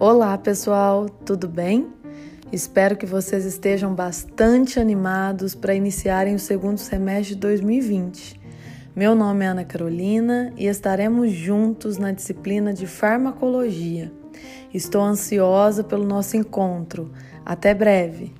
Olá, pessoal, tudo bem? Espero que vocês estejam bastante animados para iniciarem o segundo semestre de 2020. Meu nome é Ana Carolina e estaremos juntos na disciplina de farmacologia. Estou ansiosa pelo nosso encontro. Até breve!